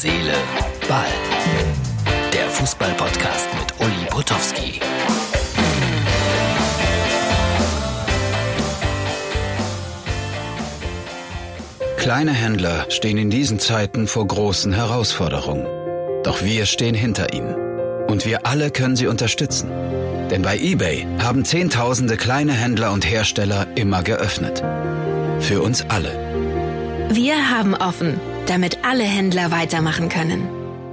Seele, Ball. Der Fußball-Podcast mit Uli Potowski. Kleine Händler stehen in diesen Zeiten vor großen Herausforderungen. Doch wir stehen hinter ihnen. Und wir alle können sie unterstützen. Denn bei eBay haben Zehntausende kleine Händler und Hersteller immer geöffnet. Für uns alle. Wir haben offen, damit alle Händler weitermachen können.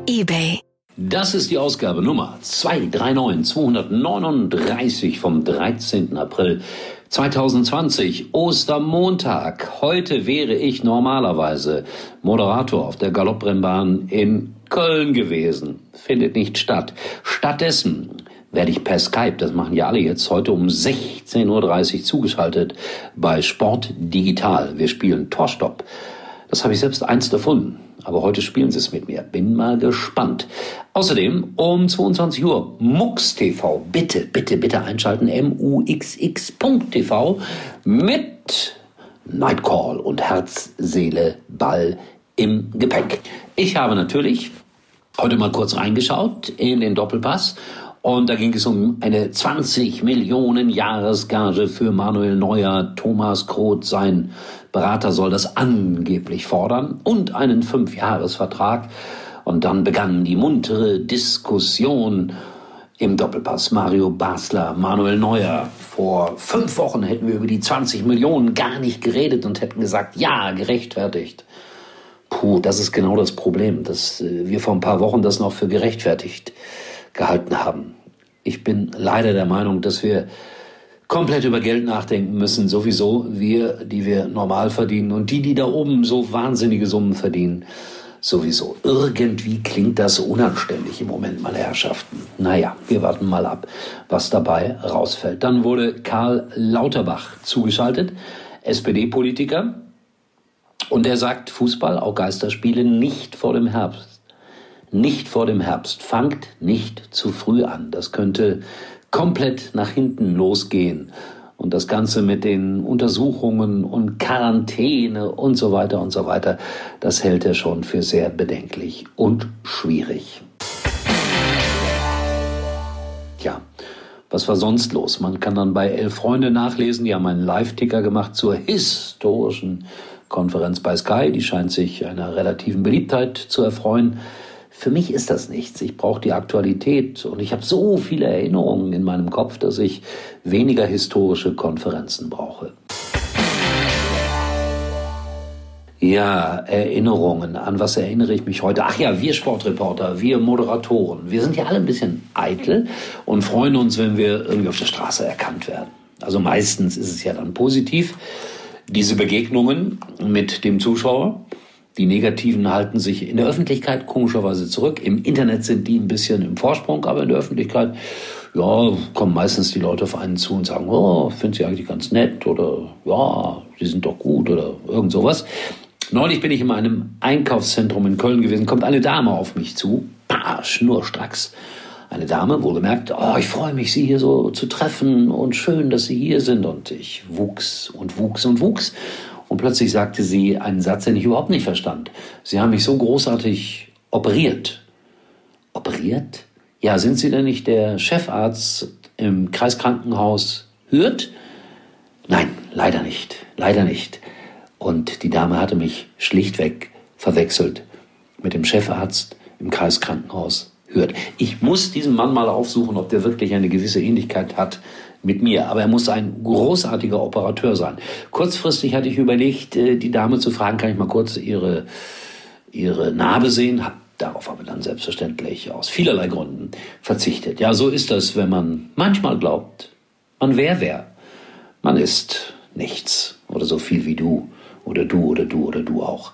eBay. Das ist die Ausgabe Nummer 239 239 vom 13. April 2020, Ostermontag. Heute wäre ich normalerweise Moderator auf der Galopprennbahn in Köln gewesen. Findet nicht statt. Stattdessen werde ich per Skype, das machen ja alle jetzt, heute um 16.30 Uhr zugeschaltet bei Sport Digital. Wir spielen Torstopp. Das habe ich selbst einst erfunden. Aber heute spielen sie es mit mir. Bin mal gespannt. Außerdem um 22 Uhr MUX TV. Bitte, bitte, bitte einschalten. M-U-X-X.tv mit Nightcall und Herz, Seele, Ball im Gepäck. Ich habe natürlich heute mal kurz reingeschaut in den Doppelpass und da ging es um eine 20 Millionen Jahresgage für Manuel Neuer. Thomas Kroth, sein Berater, soll das angeblich fordern und einen Fünfjahresvertrag. Und dann begann die muntere Diskussion im Doppelpass. Mario Basler, Manuel Neuer. Vor fünf Wochen hätten wir über die 20 Millionen gar nicht geredet und hätten gesagt, ja, gerechtfertigt. Puh, das ist genau das Problem, dass äh, wir vor ein paar Wochen das noch für gerechtfertigt gehalten haben. Ich bin leider der Meinung, dass wir komplett über Geld nachdenken müssen, sowieso wir, die wir normal verdienen und die, die da oben so wahnsinnige Summen verdienen, sowieso. Irgendwie klingt das unanständig im Moment, meine Herrschaften. Naja, wir warten mal ab, was dabei rausfällt. Dann wurde Karl Lauterbach zugeschaltet, SPD-Politiker, und er sagt, Fußball, auch Geisterspiele, nicht vor dem Herbst nicht vor dem Herbst. Fangt nicht zu früh an. Das könnte komplett nach hinten losgehen. Und das Ganze mit den Untersuchungen und Quarantäne und so weiter und so weiter, das hält er schon für sehr bedenklich und schwierig. Tja, was war sonst los? Man kann dann bei Elf Freunde nachlesen, die haben einen Live-Ticker gemacht zur historischen Konferenz bei Sky. Die scheint sich einer relativen Beliebtheit zu erfreuen. Für mich ist das nichts. Ich brauche die Aktualität und ich habe so viele Erinnerungen in meinem Kopf, dass ich weniger historische Konferenzen brauche. Ja, Erinnerungen. An was erinnere ich mich heute? Ach ja, wir Sportreporter, wir Moderatoren. Wir sind ja alle ein bisschen eitel und freuen uns, wenn wir irgendwie auf der Straße erkannt werden. Also meistens ist es ja dann positiv, diese Begegnungen mit dem Zuschauer. Die Negativen halten sich in der Öffentlichkeit komischerweise zurück. Im Internet sind die ein bisschen im Vorsprung, aber in der Öffentlichkeit, ja, kommen meistens die Leute auf einen zu und sagen, oh, finde sie eigentlich ganz nett oder ja, sie sind doch gut oder irgend sowas. Neulich bin ich in einem Einkaufszentrum in Köln gewesen, kommt eine Dame auf mich zu, bah, schnurstracks. Eine Dame, wohlgemerkt, oh, ich freue mich, Sie hier so zu treffen und schön, dass Sie hier sind. Und ich wuchs und wuchs und wuchs. Und plötzlich sagte sie einen Satz, den ich überhaupt nicht verstand. Sie haben mich so großartig operiert. Operiert? Ja, sind Sie denn nicht der Chefarzt im Kreiskrankenhaus Hürth? Nein, leider nicht. Leider nicht. Und die Dame hatte mich schlichtweg verwechselt mit dem Chefarzt im Kreiskrankenhaus Hürth. Ich muss diesen Mann mal aufsuchen, ob der wirklich eine gewisse Ähnlichkeit hat mit mir. Aber er muss ein großartiger Operateur sein. Kurzfristig hatte ich überlegt, äh, die Dame zu fragen, kann ich mal kurz ihre, ihre Narbe sehen? Hab darauf aber dann selbstverständlich aus vielerlei Gründen verzichtet. Ja, so ist das, wenn man manchmal glaubt, man wäre wer. Man ist nichts oder so viel wie du oder du oder du oder du auch.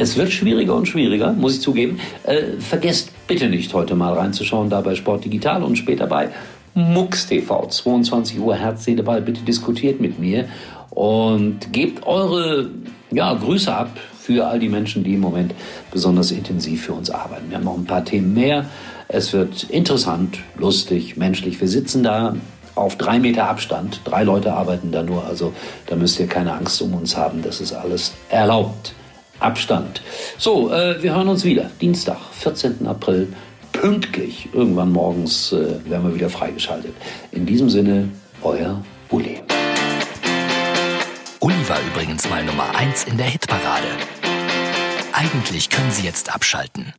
Es wird schwieriger und schwieriger, muss ich zugeben. Äh, vergesst bitte nicht, heute mal reinzuschauen, da bei Sport Digital und später bei MUX TV, 22 Uhr Herz, Seele, Ball. Bitte diskutiert mit mir und gebt eure ja, Grüße ab für all die Menschen, die im Moment besonders intensiv für uns arbeiten. Wir haben noch ein paar Themen mehr. Es wird interessant, lustig, menschlich. Wir sitzen da auf drei Meter Abstand. Drei Leute arbeiten da nur, also da müsst ihr keine Angst um uns haben. Das ist alles erlaubt Abstand. So, äh, wir hören uns wieder. Dienstag, 14. April, pünktlich. Irgendwann morgens äh, werden wir wieder freigeschaltet. In diesem Sinne, euer Uli. Uli war übrigens mal Nummer 1 in der Hitparade. Eigentlich können Sie jetzt abschalten.